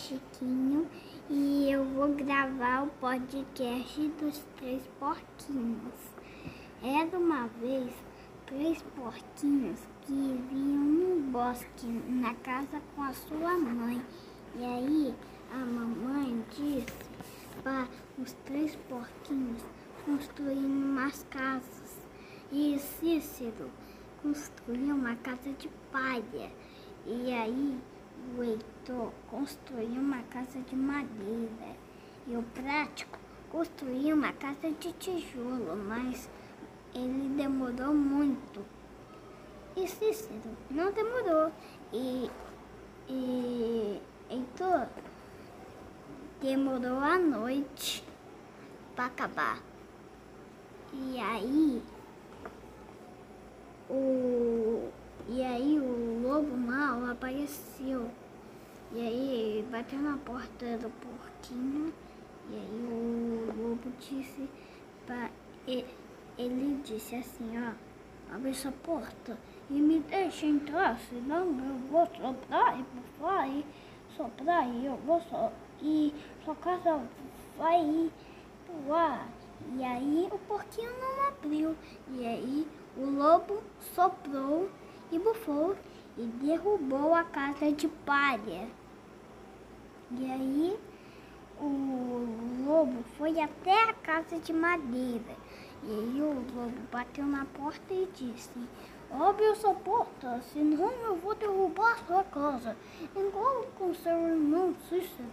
Chiquinho e eu vou gravar o podcast dos Três Porquinhos. Era uma vez três porquinhos que viviam no bosque na casa com a sua mãe. E aí a mamãe disse para os três porquinhos construírem umas casas. E Cícero construiu uma casa de palha. E aí o Heitor construiu uma casa de madeira. E o prático construiu uma casa de tijolo, mas ele demorou muito. E Cícero não demorou. E, e Heitor demorou a noite para acabar. E aí o e aí o apareceu. E aí bateu na porta do porquinho e aí o lobo disse para ele disse assim, ó, abre essa porta e me deixa entrar, senão eu vou soprar e bufar e soprar e eu vou só e sua casa vai voar. E aí o porquinho não abriu. E aí o lobo soprou e bufou e derrubou a casa de palha. E aí o lobo foi até a casa de madeira. E aí o lobo bateu na porta e disse, Abre essa porta, senão eu vou derrubar a sua casa, igual com seu irmão Cícero.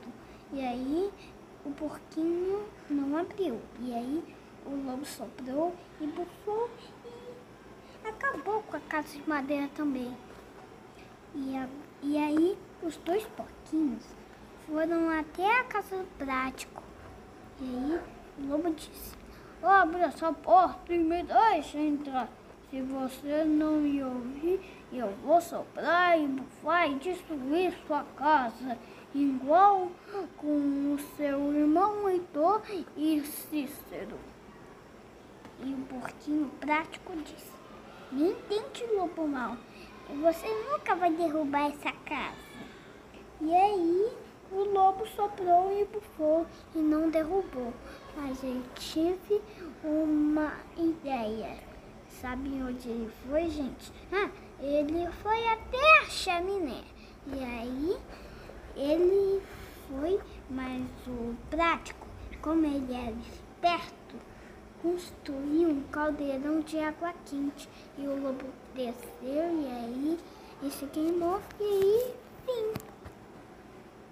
E aí o porquinho não abriu. E aí o lobo soprou e bufou e acabou com a casa de madeira também. E, a, e aí os dois porquinhos foram até a casa do prático. E aí o lobo disse, abre essa porta e me deixa entrar. Se você não me ouvir, eu vou soprar e e destruir sua casa, igual com o seu irmão Heitor e Cícero. E o porquinho prático disse, nem tente, lobo mal, você nunca vai derrubar essa casa. E aí o lobo soprou e bufou e não derrubou. Mas eu tive uma ideia. Sabe onde ele foi, gente? Ah, ele foi até a chaminé. E aí ele foi, mas o prático, como ele era esperto, construiu um caldeirão de água quente. E o lobo desceu e aí ele se queimou e aí